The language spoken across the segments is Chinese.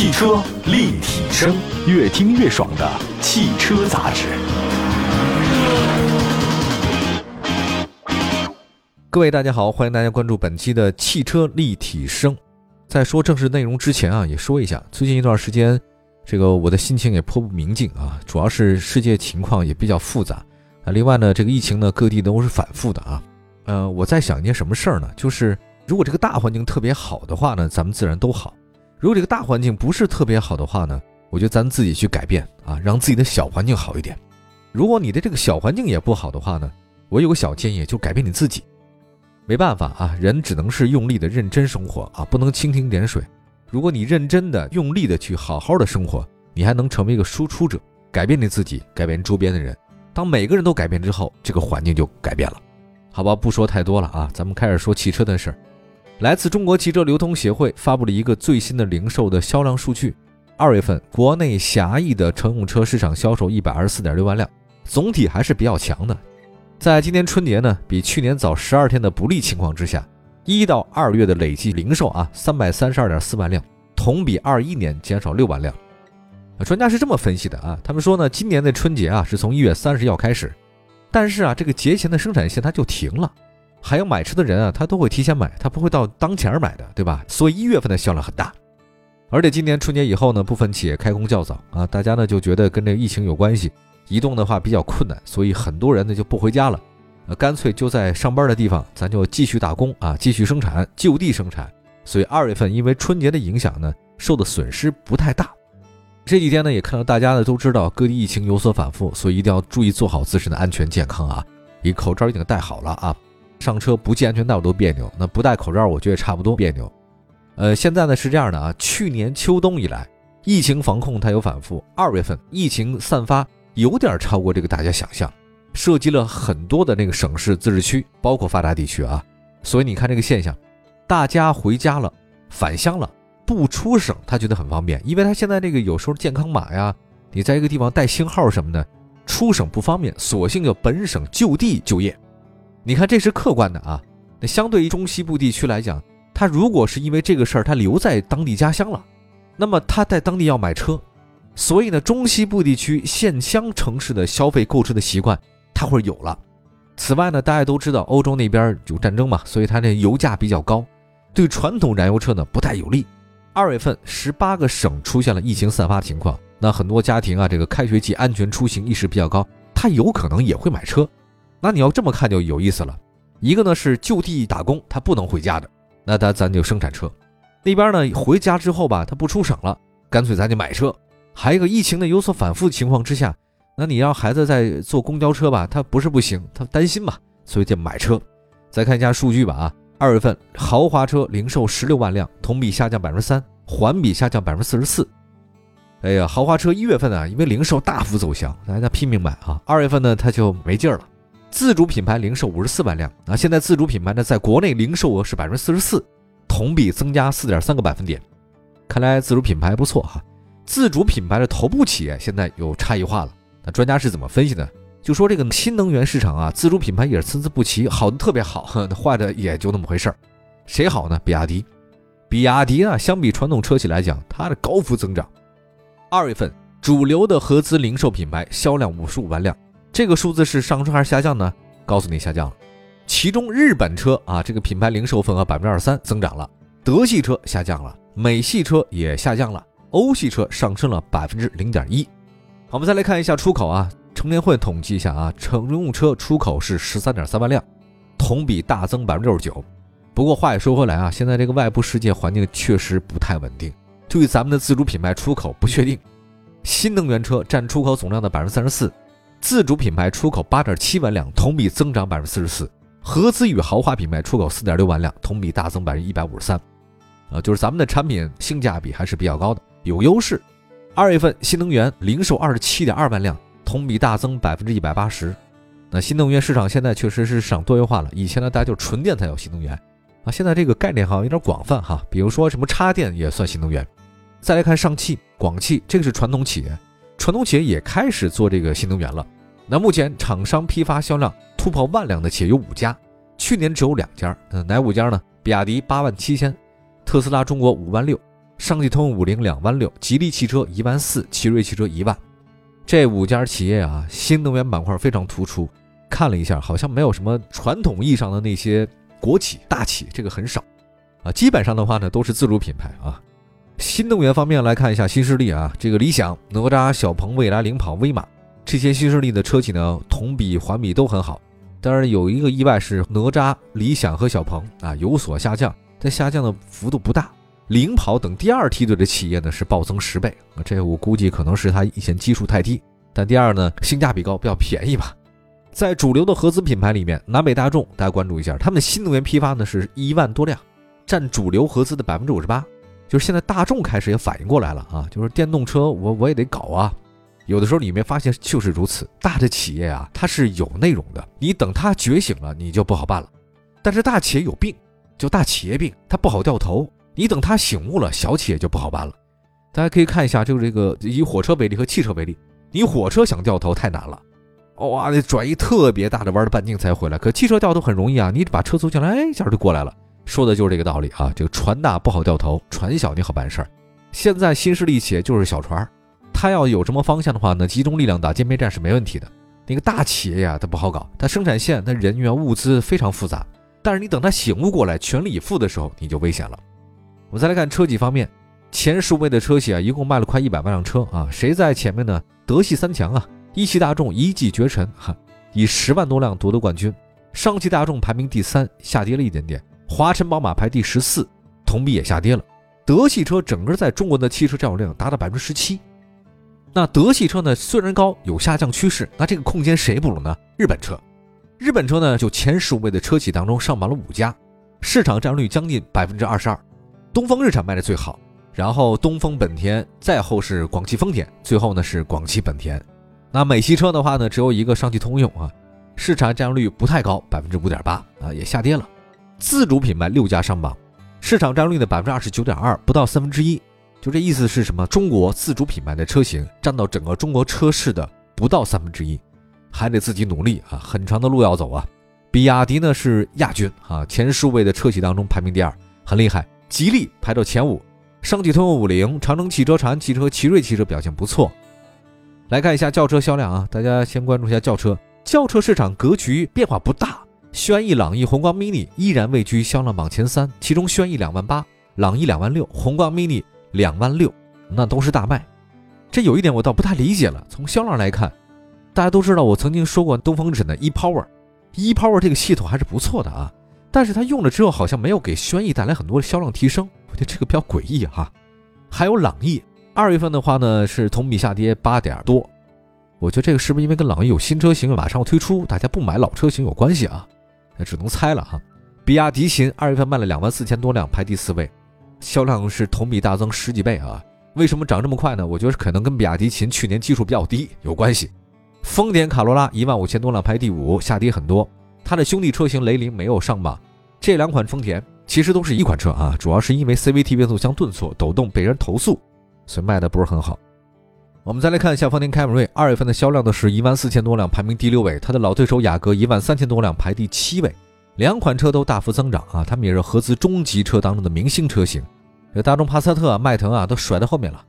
汽车立体声，越听越爽的汽车杂志。各位大家好，欢迎大家关注本期的汽车立体声。在说正式内容之前啊，也说一下，最近一段时间，这个我的心情也颇不明净啊，主要是世界情况也比较复杂啊。另外呢，这个疫情呢，各地都是反复的啊。呃，我在想一件什么事儿呢？就是如果这个大环境特别好的话呢，咱们自然都好；如果这个大环境不是特别好的话呢，我觉得咱自己去改变啊，让自己的小环境好一点。如果你的这个小环境也不好的话呢，我有个小建议，就改变你自己。没办法啊，人只能是用力的认真生活啊，不能蜻蜓点水。如果你认真的、用力的去好好的生活，你还能成为一个输出者，改变你自己，改变周边的人。当每个人都改变之后，这个环境就改变了。好吧，不说太多了啊，咱们开始说汽车的事儿。来自中国汽车流通协会发布了一个最新的零售的销量数据，二月份国内狭义的乘用车市场销售一百二十四点六万辆，总体还是比较强的。在今年春节呢，比去年早十二天的不利情况之下，一到二月的累计零售啊，三百三十二点四万辆，同比二一年减少六万辆。专家是这么分析的啊，他们说呢，今年的春节啊是从一月三十号开始，但是啊，这个节前的生产线它就停了，还有买车的人啊，他都会提前买，他不会到当前买的，对吧？所以一月份的销量很大，而且今年春节以后呢，部分企业开工较早啊，大家呢就觉得跟这疫情有关系。移动的话比较困难，所以很多人呢就不回家了，呃，干脆就在上班的地方，咱就继续打工啊，继续生产，就地生产。所以二月份因为春节的影响呢，受的损失不太大。这几天呢，也看到大家呢都知道各地疫情有所反复，所以一定要注意做好自身的安全健康啊。你口罩一定戴好了啊，上车不系安全带我都别扭，那不戴口罩我觉得也差不多别扭。呃，现在呢是这样的啊，去年秋冬以来，疫情防控它有反复，二月份疫情散发。有点超过这个大家想象，涉及了很多的那个省市自治区，包括发达地区啊。所以你看这个现象，大家回家了，返乡了，不出省，他觉得很方便，因为他现在这个有时候健康码呀，你在一个地方带星号什么的，出省不方便，索性就本省就地就业。你看这是客观的啊。那相对于中西部地区来讲，他如果是因为这个事儿他留在当地家乡了，那么他在当地要买车。所以呢，中西部地区县乡城市的消费购车的习惯，他会有了。此外呢，大家都知道欧洲那边有战争嘛，所以它这油价比较高，对传统燃油车呢不太有利。二月份，十八个省出现了疫情散发情况，那很多家庭啊，这个开学季安全出行意识比较高，他有可能也会买车。那你要这么看就有意思了。一个呢是就地打工，他不能回家的，那他咱就生产车。那边呢回家之后吧，他不出省了，干脆咱就买车。还有一个疫情的有所反复的情况之下，那你让孩子在坐公交车吧，他不是不行，他担心嘛，所以就买车。再看一下数据吧啊，二月份豪华车零售十六万辆，同比下降百分之三，环比下降百分之四十四。哎呀，豪华车一月份啊，因为零售大幅走强，大家拼命买啊，二月份呢它就没劲儿了。自主品牌零售五十四万辆啊，现在自主品牌呢在国内零售额是百分之四十四，同比增加四点三个百分点。看来自主品牌不错哈。自主品牌的头部企业现在有差异化了，那专家是怎么分析的？就说这个新能源市场啊，自主品牌也是参差不齐，好的特别好，坏的也就那么回事儿。谁好呢？比亚迪，比亚迪啊，相比传统车企来讲，它的高幅增长。二月份主流的合资零售品牌销量五十五万辆，这个数字是上升还是下降呢？告诉你下降了。其中日本车啊，这个品牌零售份额百分之二十三增长了，德系车下降了，美系车也下降了。欧系车上升了百分之零点一。我们再来看一下出口啊，乘联会统计一下啊，乘用车出口是十三点三万辆，同比大增百分之六十九。不过话也说回来啊，现在这个外部世界环境确实不太稳定，对咱们的自主品牌出口不确定。新能源车占出口总量的百分之三十四，自主品牌出口八点七万辆，同比增长百分之四十四。合资与豪华品牌出口四点六万辆，同比大增百分之一百五十三。啊，就是咱们的产品性价比还是比较高的。有优势，二月份新能源零售二十七点二万辆，同比大增百分之一百八十。那新能源市场现在确实是市场多元化了。以前呢，大家就纯电才有新能源啊，现在这个概念好像有点广泛哈。比如说什么插电也算新能源。再来看上汽、广汽，这个是传统企业，传统企业也开始做这个新能源了。那目前厂商批发销量突破万辆的企业有五家，去年只有两家。嗯，哪五家呢？比亚迪八万七千，特斯拉中国五万六。上汽通用五菱两万六，吉利汽车一万四，奇瑞汽车一万。这五家企业啊，新能源板块非常突出。看了一下，好像没有什么传统意义上的那些国企大企，这个很少啊。基本上的话呢，都是自主品牌啊。新能源方面来看一下新势力啊，这个理想、哪吒、小鹏、蔚来、领跑、威马这些新势力的车企呢，同比环比都很好。当然有一个意外是哪吒、理想和小鹏啊有所下降，但下降的幅度不大。领跑等第二梯队的企业呢是暴增十倍，这我估计可能是它以前基数太低，但第二呢性价比高，比较便宜吧。在主流的合资品牌里面，南北大众大家关注一下，他们新能源批发呢是一万多辆，占主流合资的百分之五十八。就是现在大众开始也反应过来了啊，就是电动车我我也得搞啊。有的时候你没发现就是如此，大的企业啊它是有内容的，你等它觉醒了你就不好办了。但是大企业有病，就大企业病，它不好掉头。你等它醒悟了，小企业就不好办了。大家可以看一下，就是这个以火车为例和汽车为例，你火车想掉头太难了，哇，得转一特别大的弯的半径才回来。可汽车掉头很容易啊，你把车租进来，哎，一下就过来了。说的就是这个道理啊。这个船大不好掉头，船小你好办事儿。现在新势力企业就是小船，它要有什么方向的话呢，集中力量打歼灭战是没问题的。那个大企业呀，它不好搞，它生产线、它人员、物资非常复杂。但是你等它醒悟过来，全力以赴的时候，你就危险了。我们再来看车企方面，前十五位的车企啊，一共卖了快一百万辆车啊。谁在前面呢？德系三强啊，一汽大众一骑绝尘哈，以十万多辆夺得冠军。上汽大众排名第三，下跌了一点点。华晨宝马排第十四，同比也下跌了。德系车整个在中国的汽车占有量达到百分之十七。那德系车呢，虽然高，有下降趋势，那这个空间谁补了呢？日本车，日本车呢，就前十五位的车企当中上榜了五家，市场占有率将近百分之二十二。东风日产卖的最好，然后东风本田，再后是广汽丰田，最后呢是广汽本田。那美系车的话呢，只有一个上汽通用啊，市场占有率不太高，百分之五点八啊，也下跌了。自主品牌六家上榜，市场占有率的百分之二十九点二，不到三分之一。就这意思是什么？中国自主品牌的车型占到整个中国车市的不到三分之一，还得自己努力啊，很长的路要走啊。比亚迪呢是亚军啊，前数位的车企当中排名第二，很厉害。吉利排到前五，上汽通用五菱、长城汽车、长安汽车、奇瑞汽车表现不错。来看一下轿车销量啊，大家先关注一下轿车。轿车市场格局变化不大，轩逸、朗逸、宏光 mini 依然位居销量榜前三，其中轩逸两万八，朗逸两万六，宏光 mini 两万六，那都是大卖。这有一点我倒不太理解了，从销量来看，大家都知道我曾经说过东风日产的 ePower，ePower 这个系统还是不错的啊。但是它用了之后，好像没有给轩逸带来很多的销量提升，我觉得这个比较诡异哈。还有朗逸，二月份的话呢是同比下跌八点多，我觉得这个是不是因为跟朗逸有新车型马上要推出，大家不买老车型有关系啊？那只能猜了哈。比亚迪秦二月份卖了两万四千多辆，排第四位，销量是同比大增十几倍啊。为什么涨这么快呢？我觉得可能跟比亚迪秦去年基数比较低有关系。丰田卡罗拉一万五千多辆排第五，下跌很多。它的兄弟车型雷凌没有上榜，这两款丰田其实都是一款车啊，主要是因为 CVT 变速箱顿挫抖动被人投诉，所以卖的不是很好。我们再来看一下丰田凯美瑞，二月份的销量呢是一万四千多辆，排名第六位。它的老对手雅阁一万三千多辆，排第七位。两款车都大幅增长啊，它们也是合资中级车当中的明星车型。这大众帕萨特、迈腾啊都甩在后面了。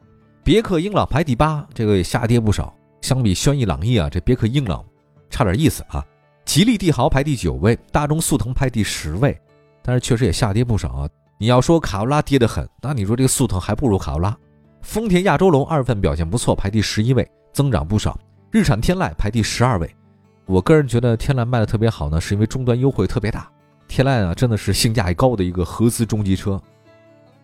别克英朗排第八，这个也下跌不少。相比轩逸、朗逸啊，这别克英朗差点意思啊。吉利帝豪排第九位，大众速腾排第十位，但是确实也下跌不少啊。你要说卡罗拉跌得很，那你说这个速腾还不如卡罗拉。丰田亚洲龙二月份表现不错，排第十一位，增长不少。日产天籁排第十二位，我个人觉得天籁卖的特别好呢，是因为终端优惠特别大。天籁啊，真的是性价比高的一个合资中级车。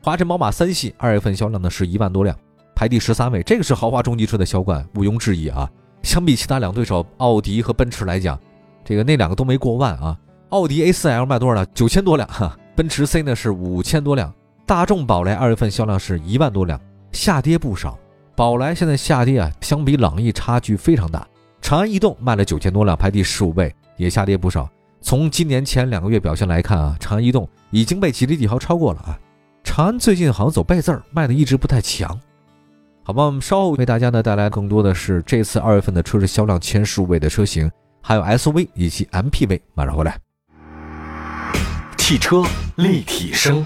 华晨宝马三系二月份销量呢是一万多辆，排第十三位，这个是豪华中级车的销冠，毋庸置疑啊。相比其他两对手奥迪和奔驰来讲，这个那两个都没过万啊，奥迪 A4L 卖多少辆？九千多辆哈，奔驰 C 呢是五千多辆，大众宝来二月份销量是一万多辆，下跌不少。宝来现在下跌啊，相比朗逸差距非常大。长安逸动卖了九千多辆，排第十五位，也下跌不少。从今年前两个月表现来看啊，长安逸动已经被吉利帝豪超过了啊。长安最近好像走背字儿，卖的一直不太强。好吧，我们稍后为大家呢带来更多的是这次二月份的车市销量前十五位的车型。还有 SUV 以及 MPV，马上回来。汽车立体声，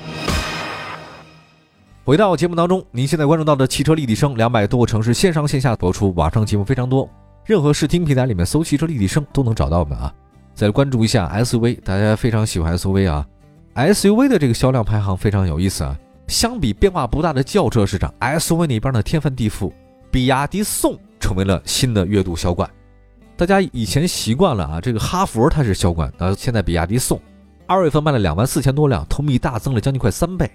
回到节目当中，您现在关注到的汽车立体声，两百多个城市线上线下播出，网上节目非常多，任何视听平台里面搜“汽车立体声”都能找到我们啊。再关注一下 SUV，大家非常喜欢 SUV 啊。SUV 的这个销量排行非常有意思啊。相比变化不大的轿车市场，SUV 那边呢天翻地覆，比亚迪宋成为了新的月度销冠。大家以前习惯了啊，这个哈弗它是销冠，那现在比亚迪宋二月份卖了两万四千多辆，同比大增了将近快三倍。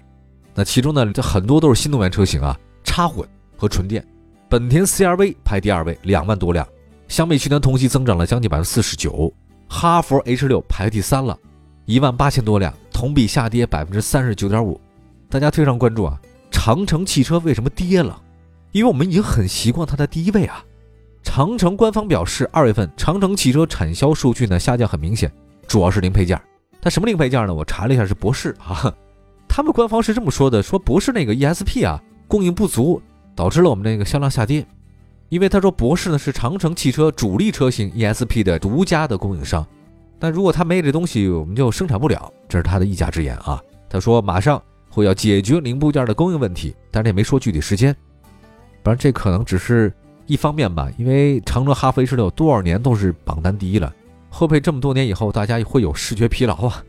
那其中呢，这很多都是新能源车型啊，插混和纯电。本田 CR-V 排第二位，两万多辆，相比去年同期增长了将近百分之四十九。哈弗 H 六排第三了，一万八千多辆，同比下跌百分之三十九点五。大家非常关注啊，长城汽车为什么跌了？因为我们已经很习惯它在第一位啊。长城官方表示，二月份长城汽车产销数据呢下降很明显，主要是零配件。它什么零配件呢？我查了一下，是博世啊。他们官方是这么说的：说博士那个 ESP 啊供应不足，导致了我们那个销量下跌。因为他说博士呢是长城汽车主力车型 ESP 的独家的供应商，但如果他没这东西，我们就生产不了。这是他的一家之言啊。他说马上会要解决零部件的供应问题，但是也没说具体时间。不然这可能只是一方面吧。因为长城哈弗 H 六多少年都是榜单第一了，会不会这么多年以后大家会有视觉疲劳啊？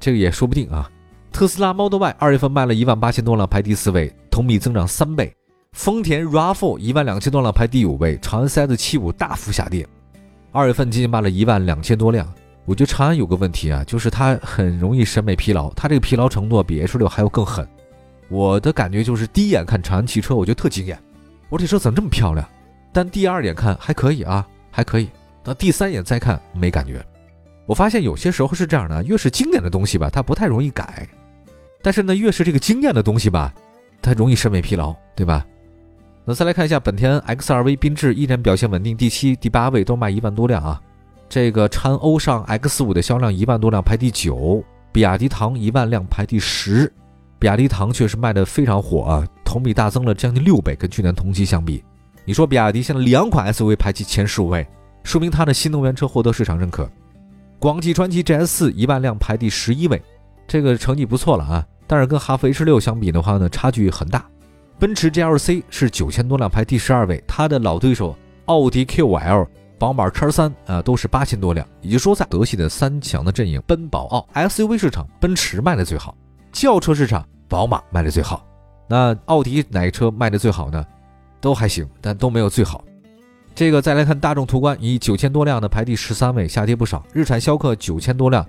这个也说不定啊。特斯拉 Model Y 二月份卖了一万八千多辆，排第四位，同比增长三倍。丰田 RAV4 一万两千多辆，排第五位。长安 CS75 大幅下跌，二月份仅仅卖了一万两千多辆。我觉得长安有个问题啊，就是它很容易审美疲劳，它这个疲劳程度比 H6 还要更狠。我的感觉就是第一眼看长安汽车，我觉得特惊艳，我这车怎么这么漂亮？但第二眼看还可以啊，还可以。到第三眼再看没感觉。我发现有些时候是这样的，越是经典的东西吧，它不太容易改。但是呢，越是这个惊艳的东西吧，它容易审美疲劳，对吧？那再来看一下本田 XRV 缤智，依然表现稳定，第七、第八位都卖一万多辆啊。这个掺欧尚 X5 的销量一万多辆，排第九。比亚迪唐一万辆，排第十。比亚迪唐确实卖的非常火啊，同比大增了将近六倍，跟去年同期相比。你说比亚迪现在两款 SUV 排进前十五位，说明它的新能源车获得市场认可。广汽传祺 GS4 一万辆，排第十一位。这个成绩不错了啊，但是跟哈弗 H 六相比的话呢，差距很大。奔驰 GLC 是九千多辆，排第十二位。它的老对手奥迪 Q5L、宝马 X3 啊，都是八千多辆。也就是说，在德系的三强的阵营，奔宝奥 SUV 市场，奔驰卖的最好；轿车市场，宝马卖的最好。那奥迪哪个车卖的最好呢？都还行，但都没有最好。这个再来看大众途观，以九千多辆的排第十三位，下跌不少。日产逍客九千多辆。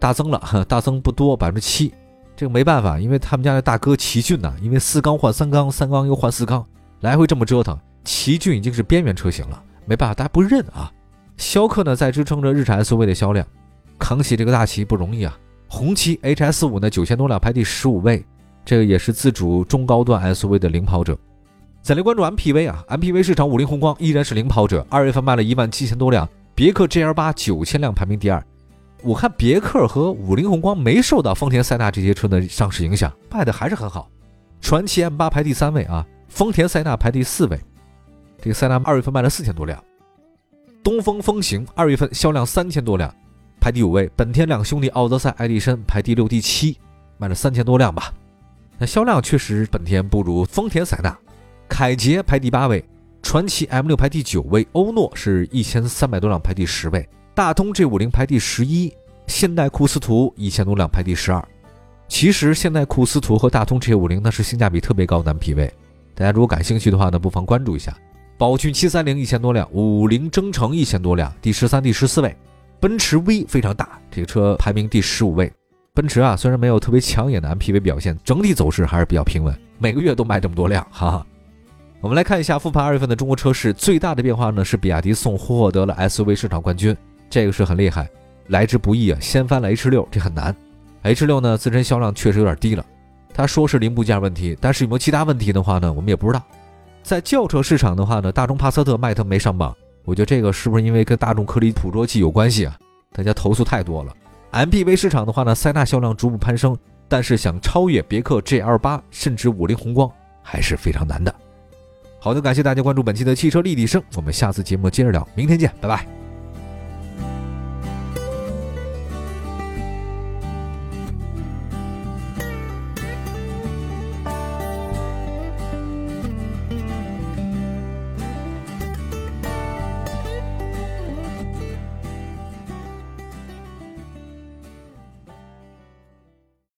大增了，大增不多，百分之七，这个没办法，因为他们家的大哥奇骏呢，因为四缸换三缸，三缸又换四缸，来回这么折腾，奇骏已经是边缘车型了，没办法，大家不认啊。逍客呢在支撑着日产 SUV 的销量，扛起这个大旗不容易啊。红旗 HS 五呢九千多辆排第十五位，这个也是自主中高端 SUV 的领跑者。再来关注 MPV 啊，MPV 市场五菱宏光依然是领跑者，二月份卖了一万七千多辆，别克 GL 八九千辆排名第二。我看别克和五菱宏光没受到丰田塞纳这些车的上市影响，卖的还是很好。传祺 M 八排第三位啊，丰田塞纳排第四位。这个塞纳二月份卖了四千多辆。东风风行二月份销量三千多辆，排第五位。本田两兄弟奥德赛、爱迪生排第六、第七，卖了三千多辆吧。那销量确实本田不如丰田塞纳。凯捷排第八位，传祺 M 六排第九位，欧诺是一千三百多辆排第十位。大通 G 五零排第十一，现代库斯图一千多辆排第十二。其实现代库斯图和大通 G 五零那是性价比特别高的 MPV，大家如果感兴趣的话呢，不妨关注一下。宝骏七三零一千多辆，五菱征程一千多辆，第十三、第十四位。奔驰 V 非常大，这个车排名第十五位。奔驰啊，虽然没有特别抢眼的 MPV 表现，整体走势还是比较平稳，每个月都卖这么多辆，哈哈。我们来看一下复盘二月份的中国车市，最大的变化呢是比亚迪宋获得了 SUV 市场冠军。这个是很厉害，来之不易啊！掀翻了 H 六，这很难。H 六呢，自身销量确实有点低了。他说是零部件问题，但是有没有其他问题的话呢，我们也不知道。在轿车市场的话呢，大众帕萨特、迈腾没上榜，我觉得这个是不是因为跟大众颗粒捕捉器有关系啊？大家投诉太多了。MPV 市场的话呢，塞纳销量逐步攀升，但是想超越别克 GL 八甚至五菱宏光还是非常难的。好的，感谢大家关注本期的汽车立体声，我们下次节目接着聊，明天见，拜拜。